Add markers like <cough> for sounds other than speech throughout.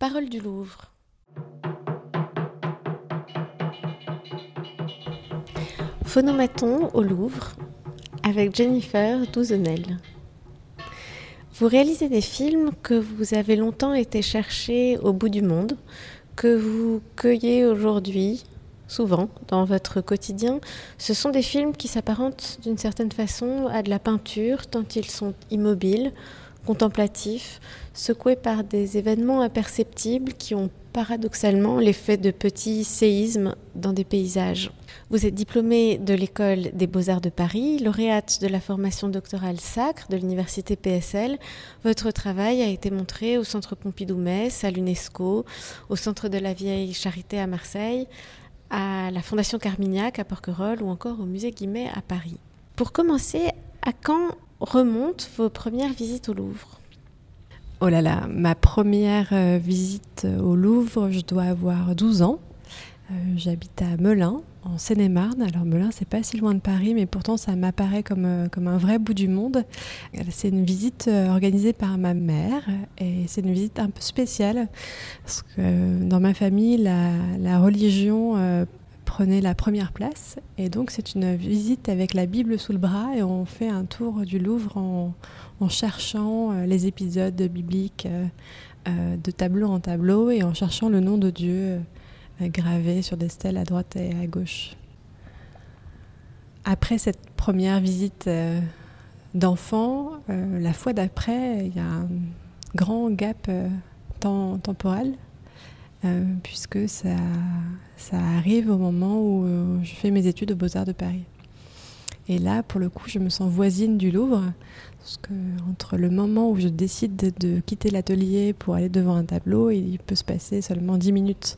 Parole du Louvre. Phonomaton au Louvre avec Jennifer Douzenel. Vous réalisez des films que vous avez longtemps été chercher au bout du monde, que vous cueillez aujourd'hui, souvent, dans votre quotidien. Ce sont des films qui s'apparentent d'une certaine façon à de la peinture, tant ils sont immobiles, contemplatifs, secoués par des événements imperceptibles qui ont paradoxalement l'effet de petits séismes dans des paysages. Vous êtes diplômé de l'école des beaux-arts de Paris, lauréate de la formation doctorale sacre de l'université PSL. Votre travail a été montré au Centre Pompidou-Metz, à l'UNESCO, au Centre de la Vieille Charité à Marseille, à la Fondation Carmignac à Porquerolles ou encore au Musée Guimet à Paris. Pour commencer, à quand remontent vos premières visites au Louvre Oh là là, ma première euh, visite au Louvre, je dois avoir 12 ans. Euh, j'habite à Melun, en Seine-et-Marne. Alors Melun, c'est pas si loin de Paris, mais pourtant ça m'apparaît comme, euh, comme un vrai bout du monde. C'est une visite organisée par ma mère et c'est une visite un peu spéciale parce que dans ma famille, la religion prenait la première place et donc c'est une visite avec la Bible sous le bras et on fait un tour du Louvre en, en cherchant euh, les épisodes bibliques euh, euh, de tableau en tableau et en cherchant le nom de Dieu gravé sur des stèles à droite et à gauche. Après cette première visite d'enfant, la fois d'après, il y a un grand gap temporel, puisque ça, ça arrive au moment où je fais mes études aux Beaux-Arts de Paris. Et là, pour le coup, je me sens voisine du Louvre, parce que entre le moment où je décide de, quitter l'atelier pour aller devant un tableau, il peut se passer seulement 10 minutes.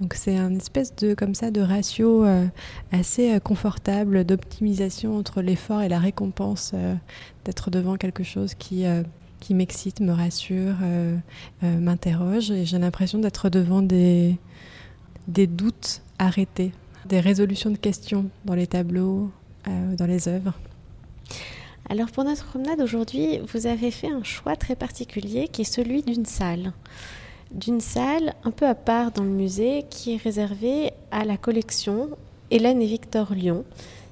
Donc c'est un espèce de comme ça de ratio euh, assez euh, confortable d'optimisation entre l'effort et la récompense euh, d'être devant quelque chose qui qui m'excite, me rassure, m'interroge et j'ai l'impression d'être devant des des doutes arrêtés, des résolutions de questions dans les tableaux, dans les œuvres. Alors pour notre promenade aujourd'hui, vous avez fait un choix très particulier qui est celui d'une salle. D'une salle un peu à part dans le musée qui est réservée à la collection Hélène et Victor Lyon.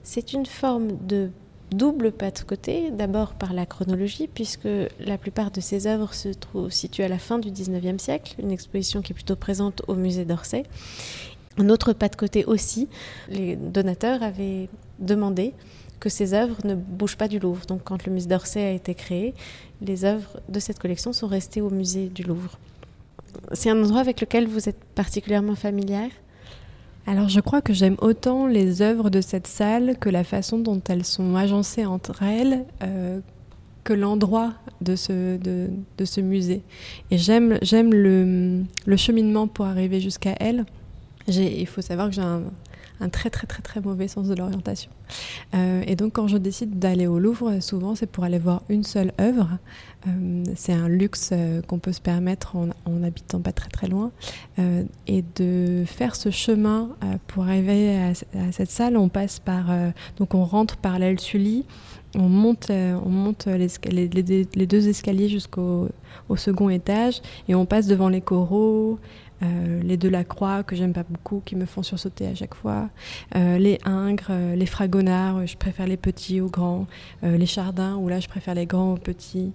C'est une forme de double pas de côté, d'abord par la chronologie, puisque la plupart de ces œuvres se trouvent situées à la fin du 19e siècle, une exposition qui est plutôt présente au musée d'Orsay. Un autre pas de côté aussi, les donateurs avaient demandé que ces œuvres ne bougent pas du Louvre. Donc quand le musée d'Orsay a été créé, les œuvres de cette collection sont restées au musée du Louvre. C'est un endroit avec lequel vous êtes particulièrement familière? Alors je crois que j'aime autant les œuvres de cette salle que la façon dont elles sont agencées entre elles, euh, que l'endroit de ce, musée. Et j'aime, le, cheminement pour arriver jusqu'à elle. il faut savoir que j'ai un, un très très très très mauvais sens de l'orientation. Euh, et donc quand je décide d'aller au Louvre, souvent c'est pour aller voir une seule œuvre. Euh, c'est un luxe euh, qu'on peut se permettre en, habitant pas très très loin. et de faire ce chemin pour arriver à, cette salle, on passe par donc on rentre par l'aile Sully. On monte, on monte les, deux escaliers jusqu'au au second étage et on passe devant les coraux, euh, les deux la croix que j'aime pas beaucoup, qui me font sursauter à chaque fois, euh, les ingres, euh, les fragonards, je préfère les petits aux grands, les chardins où là je préfère les grands aux petits.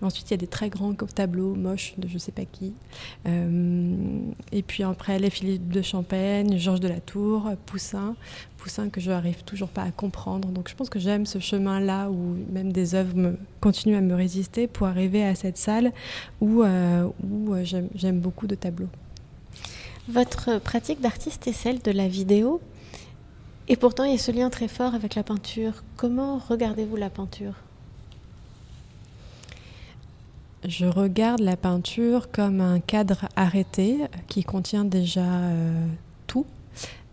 Ensuite, il y a des très grands tableaux moches de je sais pas qui. et puis après, les Philippe de Champagne, Georges de la Tour, Poussin. Poussin que je n'arrive toujours pas à comprendre. Donc je pense que j'aime ce chemin-là où même des œuvres me, continuent à me résister pour arriver à cette salle où j'aime beaucoup de tableaux. Votre pratique d'artiste est celle de la vidéo, et pourtant il y a ce lien très fort avec la peinture. Comment regardez-vous la peinture? Je regarde la peinture comme un cadre arrêté qui contient déjà euh, tout.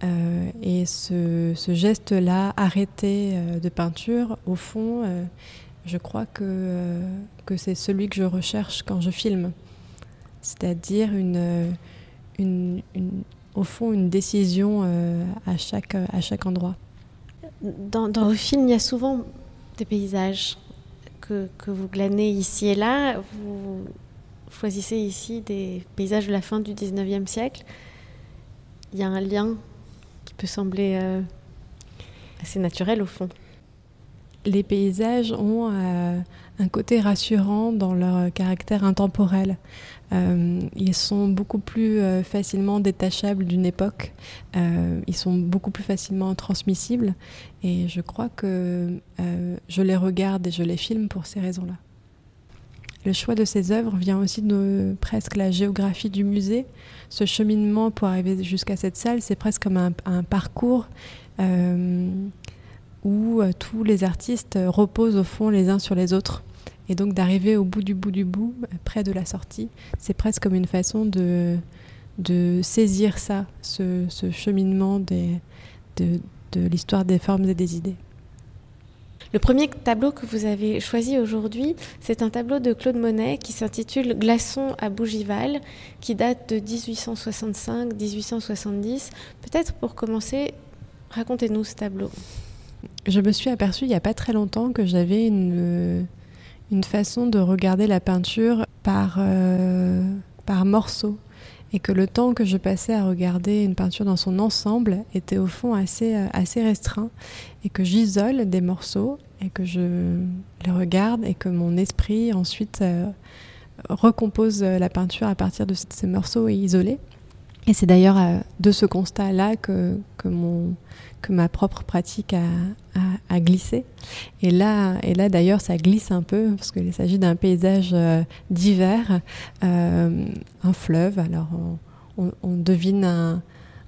Euh, et ce, geste-là, arrêté euh, de peinture, au fond, je crois que, que c'est celui que je recherche quand je filme. C'est-à-dire une, au fond une décision euh, à, chaque, à chaque endroit. Dans, vos films, il y a souvent des paysages que, que, vous glanez ici et là. Vous, choisissez ici des paysages de la fin du 19e siècle. Il y a un lien qui peut sembler euh, assez naturel au fond. Les paysages ont euh, un côté rassurant dans leur caractère intemporel. Euh, ils sont beaucoup plus facilement détachables d'une époque. ils sont beaucoup plus facilement transmissibles. Et je crois que je les regarde et je les filme pour ces raisons-là. Le choix de ces œuvres vient aussi de presque la géographie du musée. Ce cheminement pour arriver jusqu'à cette salle, c'est presque comme un, parcours euh, où euh, tous les artistes reposent au fond les uns sur les autres. Et donc d'arriver au bout du bout du bout, près de la sortie, c'est presque comme une façon de, de saisir ça, ce, cheminement des, de l'histoire des formes et des idées. Le premier tableau que vous avez choisi aujourd'hui, c'est un tableau de Claude Monet qui s'intitule Glaçon à Bougival, qui date de 1865-1870. Peut-être pour commencer, racontez-nous ce tableau. Je me suis aperçue il n'y a pas très longtemps que j'avais une, une façon de regarder la peinture par, euh, par morceaux et que le temps que je passais à regarder une peinture dans son ensemble était au fond assez, euh, assez restreint et que j'isole des morceaux et que je les regarde et que mon esprit ensuite euh, recompose la peinture à partir de ces morceaux isolés. Et c'est d'ailleurs euh, de ce constat-là que, que, mon, que ma propre pratique a, glissé. Et là, et là d'ailleurs, ça glisse un peu parce qu'il s'agit d'un paysage euh, d'hiver, euh, un fleuve. Alors, on, devine un,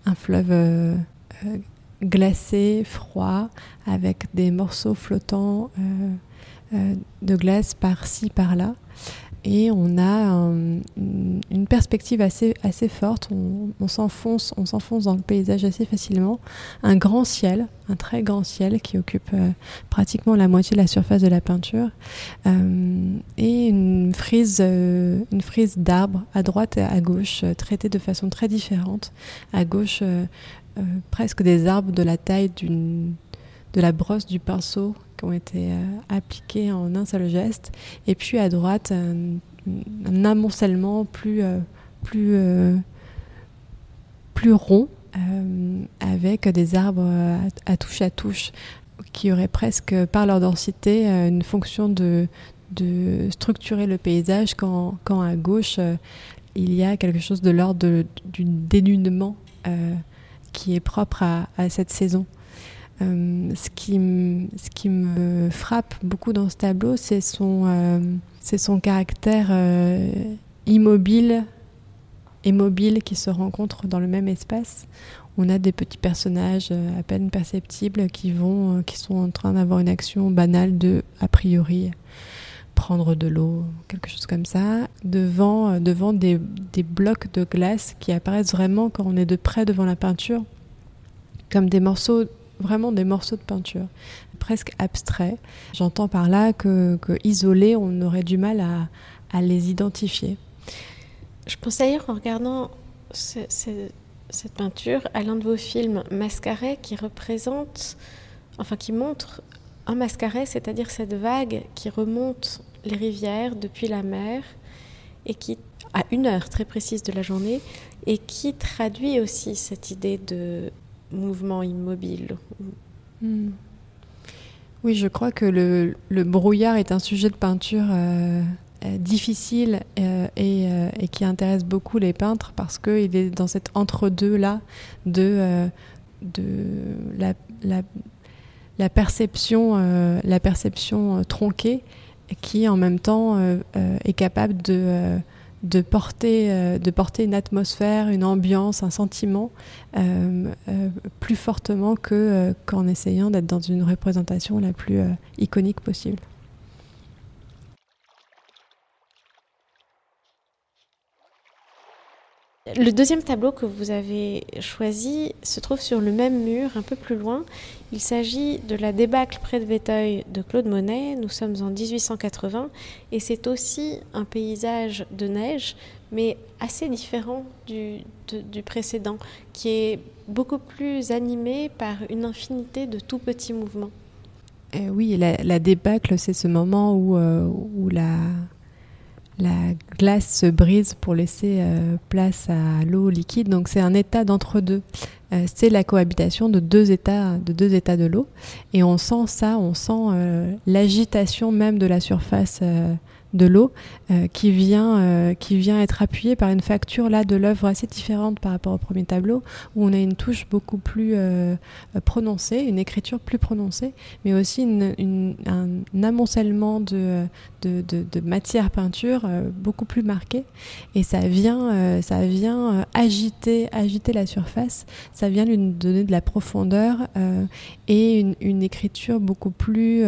un fleuve glacé, froid, avec des morceaux flottants de glace par-ci, par-là et on a une perspective assez, assez forte. On, s'enfonce, on s'enfonce dans le paysage assez facilement. Un grand ciel, un très grand ciel qui occupe euh, pratiquement la moitié de la surface de la peinture, euh, et une frise, euh, une frise d'arbres à droite et à gauche, traitée de façon très différente. À gauche, presque des arbres de la taille d'une de la brosse du pinceau qui ont été euh, appliqués en un seul geste. Et puis à droite, un, amoncellement plus, euh, plus, euh, plus rond, avec des arbres à, touche à touche, qui auraient presque, par leur densité, une fonction de, de structurer le paysage, quand, quand à gauche, il y a quelque chose de l'ordre du dénudement qui est propre à, à cette saison. Euh, ce, qui me frappe beaucoup dans ce tableau, c'est son, euh, caractère euh, immobile et mobile qui se rencontrent dans le même espace. On a des petits personnages à peine perceptibles qui, vont, qui sont en train d'avoir une action banale de, a priori, prendre de l'eau, quelque chose comme ça, devant, des blocs de glace qui apparaissent vraiment quand on est de près devant la peinture, comme des morceaux vraiment des morceaux de peinture, presque abstraits. J'entends par là que, isolés, on aurait du mal à, les identifier. Je pense d'ailleurs en regardant cette peinture à l'un de vos films, Mascaret, qui représente, enfin qui montre un mascaret, c'est-à-dire cette vague qui remonte les rivières depuis la mer et qui, à une heure très précise de la journée, et qui traduit aussi cette idée de mouvement immobile. Hmm. Oui, je crois que le, le, brouillard est un sujet de peinture euh, euh, difficile euh, et, et, qui intéresse beaucoup les peintres parce qu'il est dans cet entre-deux-là de, de la, la, la, perception, la perception tronquée qui en même temps est capable de de porter, euh, de porter une atmosphère, une ambiance, un sentiment euh, euh, plus fortement que qu'en essayant d'être dans une représentation la plus iconique possible. Le deuxième tableau que vous avez choisi se trouve sur le même mur, un peu plus loin. Il s'agit de la débâcle près de Véteuil de Claude Monet. Nous sommes en 1880 et c'est aussi un paysage de neige, mais assez différent du, précédent, qui est beaucoup plus animé par une infinité de tout petits mouvements. Eh oui, la, débâcle, c'est ce moment où, euh, où la, la glace se brise pour laisser euh, place à l'eau liquide. Donc c'est un état d'entre-deux. Euh, c'est la cohabitation de deux états de deux états de l'eau. Et on sent ça, on sent l'agitation même de la surface de l'eau euh, qui, vient, euh, qui vient être appuyée par une facture là de l'œuvre assez différente par rapport au premier tableau où on a une touche beaucoup plus euh, prononcée, une écriture plus prononcée, mais aussi un, amoncellement de, de, matière peinture beaucoup plus marqué et ça vient, ça vient agiter, agiter la surface, ça vient lui donner de la profondeur et une, écriture beaucoup plus,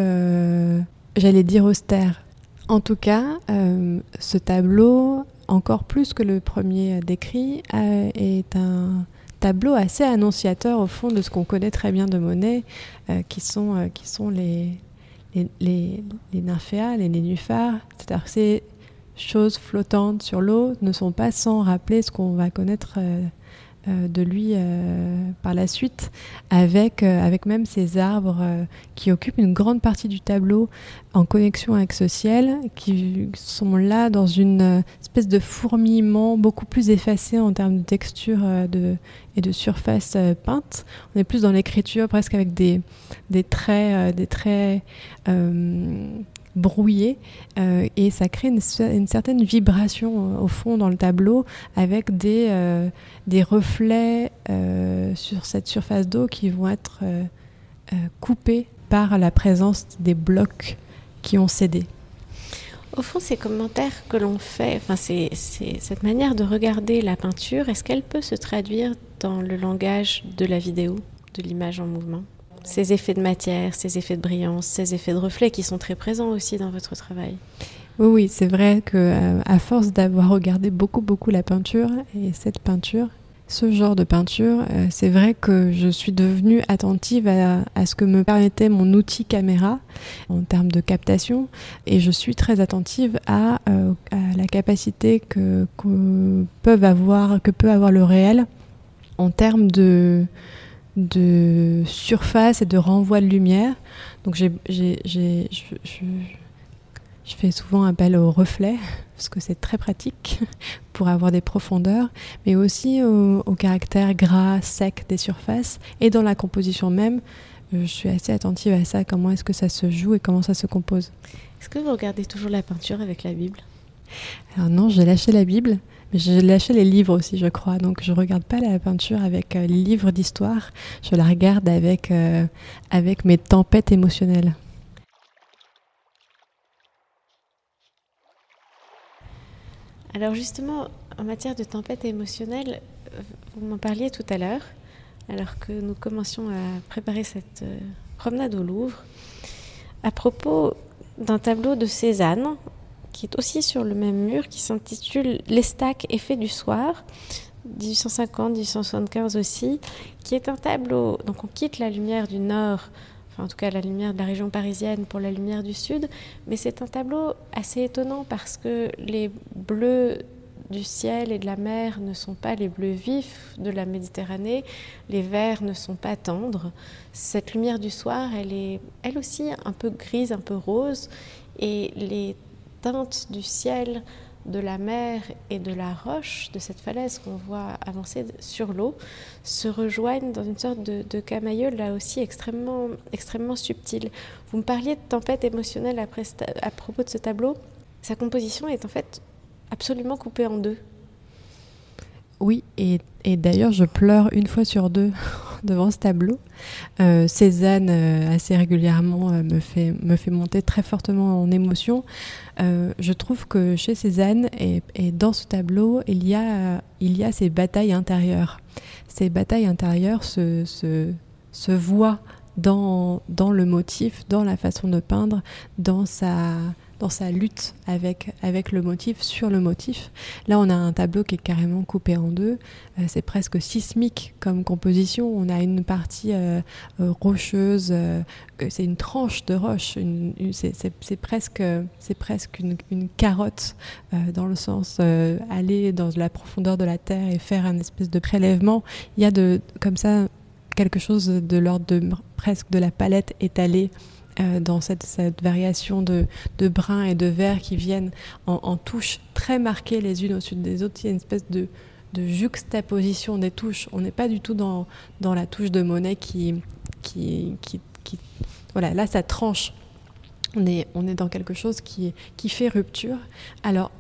j'allais dire austère en tout cas, euh, ce tableau, encore plus que le premier décrit, euh, est un tableau assez annonciateur au fond de ce qu'on connaît très bien de Monet, euh, qui, sont, les, les, les, les nénuphars. Que ces choses flottantes sur l'eau ne sont pas sans rappeler ce qu'on va connaître de lui euh, par la suite, avec, euh, avec même ces arbres qui occupent une grande partie du tableau en connexion avec ce ciel, qui sont là dans une espèce de fourmillement beaucoup plus effacé en termes de texture de, et de surface peinte. On est plus dans l'écriture presque avec des, des traits, des traits brouillé euh, et ça crée une, certaine vibration euh, au fond dans le tableau avec des, euh, des reflets sur cette surface d'eau qui vont être coupés par la présence des blocs qui ont cédé. Au fond, ces commentaires que l'on fait, enfin, c'est, cette manière de regarder la peinture, est-ce qu'elle peut se traduire dans le langage de la vidéo, de l'image en mouvement? Ces effets de matière, ces effets de brillance, ces effets de reflet qui sont très présents aussi dans votre travail. Oui, oui c'est vrai que euh, à force d'avoir regardé beaucoup, beaucoup la peinture et cette peinture, ce genre de peinture, euh, c'est vrai que je suis devenue attentive à, ce que me permettait mon outil caméra en termes de captation et je suis très attentive à, euh, la capacité que, peuvent avoir, que peut avoir le réel en termes de de surface et de renvoi de lumière. Donc j'ai, je, fais souvent appel au reflet, <laughs> parce que c'est très pratique <laughs> pour avoir des profondeurs, mais aussi au, caractère gras, sec des surfaces. Et dans la composition même, euh, je suis assez attentive à ça, comment est-ce que ça se joue et comment ça se compose. Est-ce que vous regardez toujours la peinture avec la Bible? Alors non, j'ai lâché la Bible. J'ai lâché les livres aussi, je crois. Donc, je regarde pas la peinture avec euh, les livres d'histoire. Je la regarde avec, euh, avec mes tempêtes émotionnelles. Alors, justement, en matière de tempête émotionnelle, vous m'en parliez tout à l'heure, alors que nous commencions à préparer cette euh, promenade au Louvre, à propos d'un tableau de Cézanne qui est aussi sur le même mur, qui s'intitule L'Estac Effet du soir, 1850-1875 aussi, qui est un tableau. Donc on quitte la lumière du nord, enfin en tout cas la lumière de la région parisienne pour la lumière du sud, mais c'est un tableau assez étonnant parce que les bleus du ciel et de la mer ne sont pas les bleus vifs de la Méditerranée, les verts ne sont pas tendres. Cette lumière du soir, elle est elle aussi un peu grise, un peu rose, et les teintes du ciel, de la mer et de la roche, de cette falaise qu'on voit avancer sur l'eau, se rejoignent dans une sorte de, de là aussi extrêmement, extrêmement subtil. Vous me parliez de tempête émotionnelle à propos de ce tableau. Sa composition est en fait absolument coupée en deux. Oui, et, d'ailleurs, je pleure une fois sur deux devant ce tableau. Euh, Cézanne, euh, assez régulièrement, euh, me, fait, me fait monter très fortement en émotion. je trouve que chez Cézanne et, dans ce tableau, il y, a, il y a ces batailles intérieures. Ces batailles intérieures se, se, voient dans, dans le motif, dans la façon de peindre, dans sa dans sa lutte avec, avec le motif, sur le motif. Là, on a un tableau qui est carrément coupé en deux. Euh, c'est presque sismique comme composition. On a une partie euh, euh, rocheuse, c'est une tranche de roche. c'est presque, c'est presque une, une carotte dans le sens aller dans la profondeur de la terre et faire un espèce de prélèvement. Il y a de, comme ça quelque chose de l'ordre de presque de la palette étalée dans cette, variation de, brun et de vert qui viennent en, touches très marquées les unes au-dessus des autres. Il y a une espèce de, juxtaposition des touches. On n'est pas du tout dans, la touche de monnaie qui, Voilà, là, ça tranche. On est, dans quelque chose qui, fait rupture. Alors,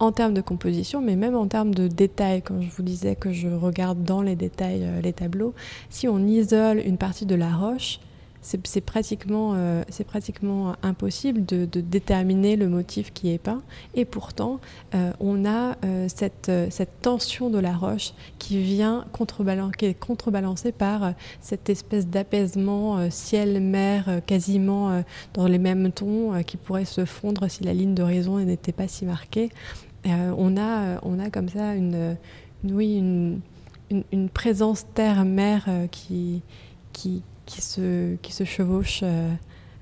en termes de composition, mais même en termes de détails, quand je vous disais que je regarde dans les détails euh, les tableaux, si on isole une partie de la roche, c'est pratiquement, euh, pratiquement impossible de, déterminer le motif qui est peint. Et pourtant, euh, on a euh, cette, cette, tension de la roche qui vient contrebalancer, est contrebalancée par cette espèce d'apaisement ciel-mer quasiment dans les mêmes tons qui pourrait se fondre si la ligne d'horizon n'était pas si marquée. on, a, on a comme ça une, oui, une, une présence terre-mer qui, qui, qui se, qui chevauchent euh,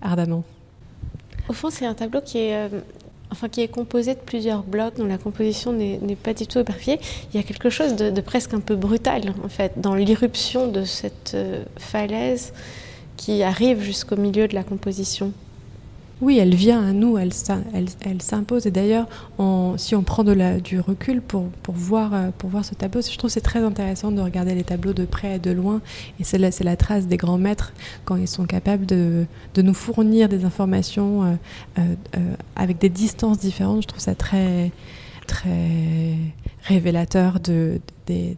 ardemment. Au fond, c'est un tableau qui est, euh, enfin, qui est composé de plusieurs blocs dont la composition n'est pas du tout éparpillée. Il y a quelque chose de, presque un peu brutal, en fait, dans l'irruption de cette euh, falaise qui arrive jusqu'au milieu de la composition. Oui, elle vient à nous, elle, s'impose. Et d'ailleurs, si on prend du recul pour, pour, voir, euh, pour voir ce tableau, je trouve c'est très intéressant de regarder les tableaux de près et de loin. Et c'est la, trace des grands maîtres quand ils sont capables de, nous fournir des informations euh, euh, avec des distances différentes. Je trouve ça très, révélateur du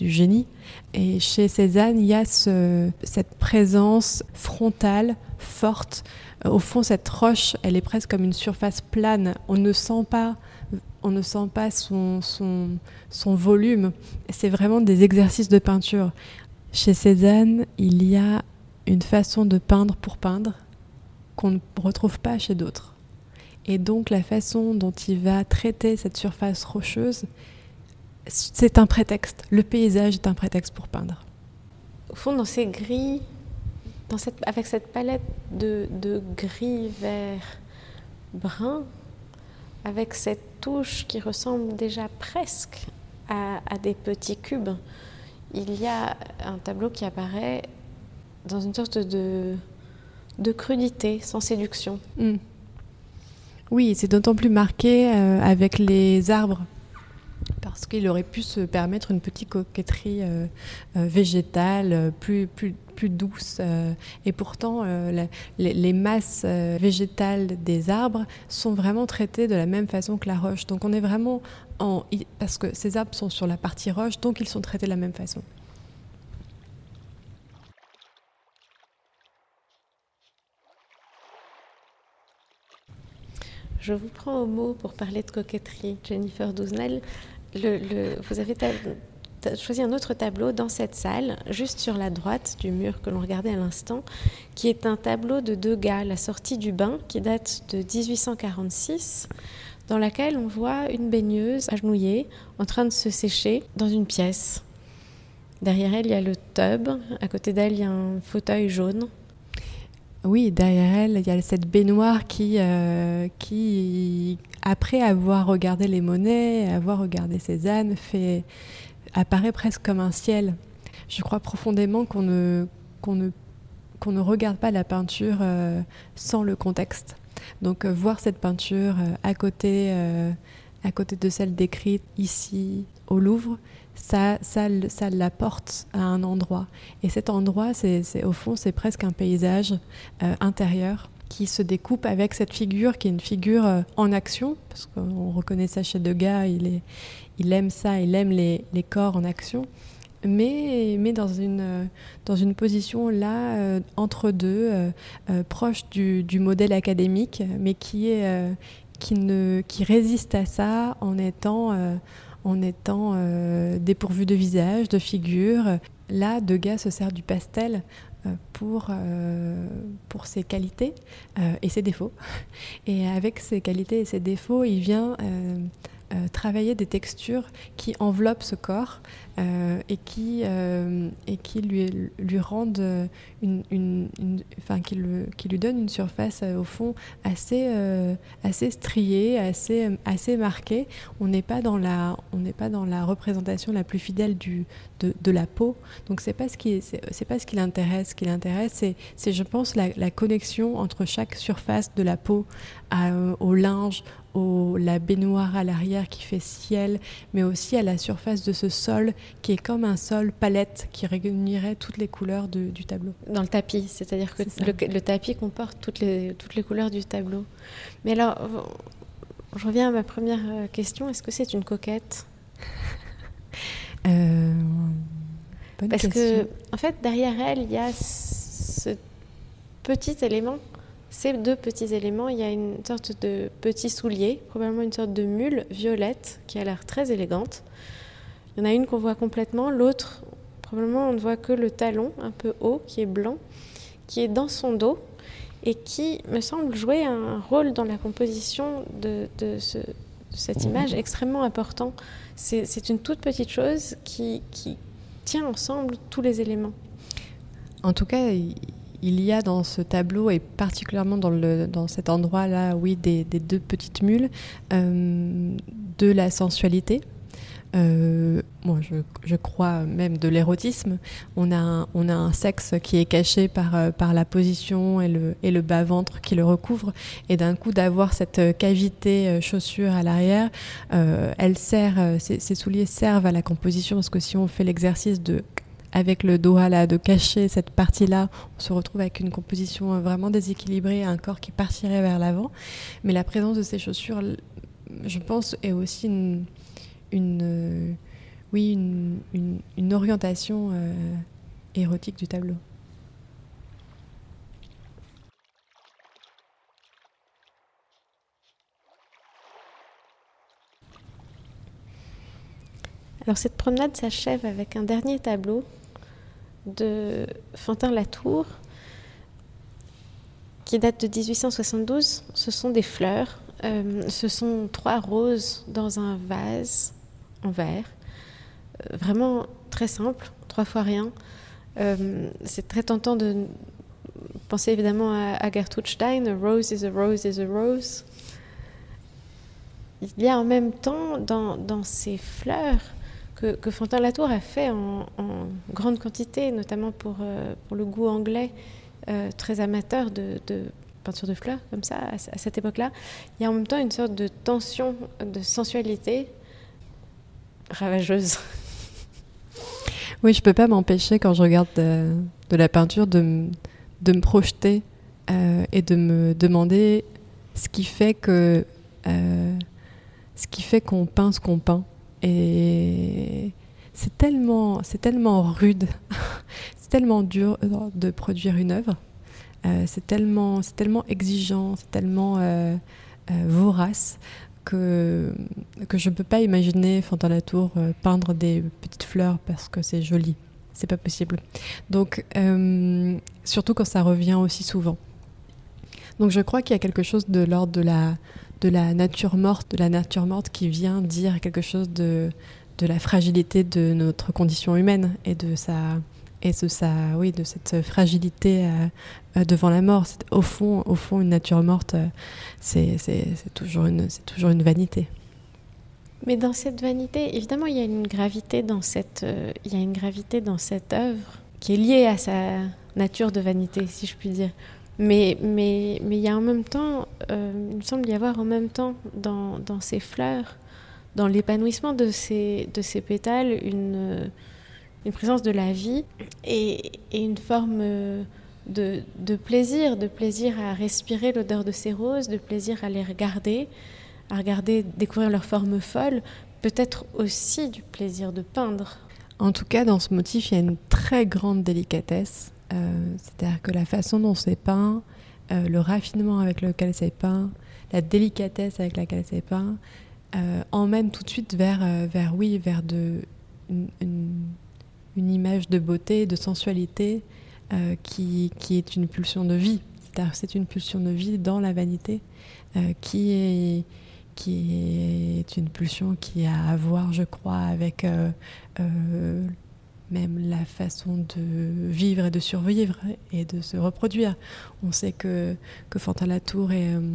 génie. Et chez Cézanne, il y a ce, cette présence frontale, forte, au fond, cette roche, elle est presque comme une surface plane. On ne sent pas, on ne sent pas son, son, son volume. C'est vraiment des exercices de peinture. Chez Cézanne, il y a une façon de peindre pour peindre qu'on ne retrouve pas chez d'autres. Et donc la façon dont il va traiter cette surface rocheuse, c'est un prétexte. Le paysage est un prétexte pour peindre. Au fond, dans ces grilles, avec cette palette de, gris, vert, brun, avec cette touche qui ressemble déjà presque à, des petits cubes, il y a un tableau qui apparaît dans une sorte de, crudité, sans séduction. Hmm. Oui, c'est d'autant plus marqué euh, avec les arbres parce qu'il aurait pu se permettre une petite coquetterie euh, euh, végétale plus, plus, plus douce. et pourtant, les, masses végétales des arbres sont vraiment traitées de la même façon que la roche. Donc on est vraiment en... Parce que ces arbres sont sur la partie roche, donc ils sont traités de la même façon. Je vous prends au mot pour parler de coquetterie, Jennifer Douznel le, vous avez choisi un autre tableau dans cette salle, juste sur la droite du mur que l'on regardait à l'instant, qui est un tableau de Degas, La sortie du bain, qui date de 1846, dans laquelle on voit une baigneuse agenouillée en train de se sécher dans une pièce. Derrière elle, il y a le tub, à côté d'elle, il y a un fauteuil jaune. Oui, derrière elle, il y a cette baignoire qui, euh, qui après avoir regardé les monnaies, avoir regardé Cézanne, fait, apparaît presque comme un ciel. Je crois profondément qu'on ne, qu'on ne, qu'on ne regarde pas la peinture euh, sans le contexte. Donc euh, voir cette peinture à, côté, à côté de celle décrite ici au Louvre, ça, ça, ça l'apporte à un endroit. Et cet endroit, c'est, au fond, c'est presque un paysage euh, intérieur qui se découpe avec cette figure qui est une figure euh, en action, parce qu'on reconnaît ça chez Degas, il, est, il aime ça, il aime les, corps en action, mais, mais dans, une, dans une position là, euh, entre deux, proche du, modèle académique, mais qui, est, qui, ne, qui résiste à ça en étant en étant euh, dépourvu de visage, de figure. Là, Degas se sert du pastel euh, pour, euh, pour ses qualités et ses défauts. Et avec ses qualités et ses défauts, il vient travailler des textures qui enveloppent ce corps et qui, et qui lui, lui rendent une, une, enfin, qui, qui, lui donnent une surface au fond assez, assez striée, assez, assez marquée. On n'est pas dans la, pas dans la représentation la plus fidèle du, de, de la peau. Donc ce qui, c'est pas ce qui l'intéresse. Ce qui l'intéresse, c'est, je pense, la, la connexion entre chaque surface de la peau euh, au linge, au, la baignoire à l'arrière qui fait ciel, mais aussi à la surface de ce sol qui est comme un sol palette qui réunirait toutes les couleurs du tableau. Dans le tapis, c'est-à-dire que le, tapis comporte toutes les, toutes les couleurs du tableau. Mais alors, je reviens à ma première euh, question, est-ce que c'est une coquette? <laughs> Euh, Parce que, en fait, derrière elle, il y a ce petit élément ces deux petits éléments, il y a une sorte de petit soulier, probablement une sorte de mule violette qui a l'air très élégante. Il y en a une qu'on voit complètement, l'autre, probablement on ne voit que le talon un peu haut qui est blanc, qui est dans son dos et qui me semble jouer un rôle dans la composition de, cette image extrêmement important. C'est une toute petite chose qui, qui tient ensemble tous les éléments. En tout cas, il y a dans ce tableau, et particulièrement dans, le, dans cet endroit-là, oui, des, deux petites mules, euh, de la sensualité. Euh, moi, je, crois même de l'érotisme. On a, un, sexe qui est caché par, euh, la position et le, bas-ventre qui le recouvre. Et d'un coup, d'avoir cette cavité chaussure à l'arrière, elle sert, ces, souliers servent à la composition parce que si on fait l'exercice de avec le doigt là, de cacher cette partie-là, on se retrouve avec une composition euh, vraiment déséquilibrée, un corps qui partirait vers l'avant. Mais la présence de ces chaussures, je pense, est aussi une, euh, oui, une, orientation euh, érotique du tableau. Alors cette promenade s'achève avec un dernier tableau de Fantin Latour, qui date de 1872. Ce sont des fleurs. Euh, ce sont trois roses dans un vase en verre. Euh, vraiment très simple, trois fois rien. Euh, c'est très tentant de penser évidemment à, Gertrude Stein, A rose is a rose is a rose. Il y a en même temps dans, ces fleurs que, que Fontaine-Latour a fait en, grande quantité, notamment pour, euh, le goût anglais euh, très amateur de, peinture de fleurs, comme ça, à, cette époque-là. Il y a en même temps une sorte de tension, de sensualité ravageuse. Oui, je peux pas m'empêcher quand je regarde de, la peinture de, de me projeter euh, et de me demander ce qui fait que ce qui fait qu'on peint ce qu'on peint. Et c'est tellement, c'est tellement rude, <laughs> c'est tellement dur de produire une œuvre. Euh, c'est tellement, c'est tellement exigeant, c'est tellement euh, euh, vorace que, je ne peux pas imaginer Fontaine-Latour peindre des petites fleurs parce que c'est joli. C'est pas possible. Donc, surtout quand ça revient aussi souvent. Donc, je crois qu'il y a quelque chose de l'ordre de la, de la nature morte, de la nature morte qui vient dire quelque chose de, de la fragilité de notre condition humaine et de sa et de sa oui de cette fragilité euh, euh, devant la mort. Au fond, au fond, une nature morte, euh, c'est toujours une c'est toujours une vanité. Mais dans cette vanité, évidemment, il y a une gravité dans cette il y a une gravité dans cette œuvre qui est liée à sa nature de vanité, si je puis dire. Mais, mais, mais il y a en même temps, il me semble y avoir en même temps dans, dans ces fleurs, dans l'épanouissement de ces, de ces pétales, une, une présence de la vie et, une forme de, de, plaisir, de plaisir à respirer l'odeur de ces roses, de plaisir à les regarder, à regarder découvrir leur forme folle, peut-être aussi du plaisir de peindre. En tout cas, dans ce motif, il y a une très grande délicatesse euh, c'est-à-dire que la façon dont c'est peint, euh, le raffinement avec lequel c'est peint, la délicatesse avec laquelle c'est peint, euh, emmène tout de suite vers, vers oui, vers de, une, image de beauté, de sensualité qui, qui, est une pulsion de vie. C'est une pulsion de vie dans la vanité qui est qui est une pulsion qui a à voir, je crois, avec même la façon de vivre et de survivre et de se reproduire. On sait que, que Fantin Latour est, euh,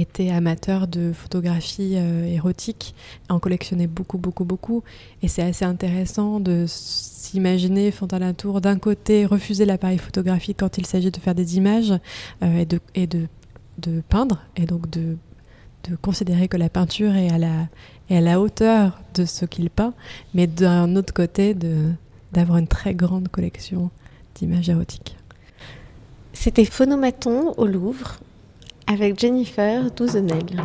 était amateur de photographie euh, érotique, en collectionnait beaucoup, beaucoup, beaucoup. Et c'est assez intéressant de s'imaginer Fantin Latour d'un côté refuser l'appareil photographique quand il s'agit de faire des images euh, et, de, et de, de peindre, et donc de de considérer que la peinture est à la, est à la hauteur de ce qu'il peint, mais d'un autre côté, d'avoir une très grande collection d'images érotiques. C'était Phonomaton au Louvre avec Jennifer Douzenel.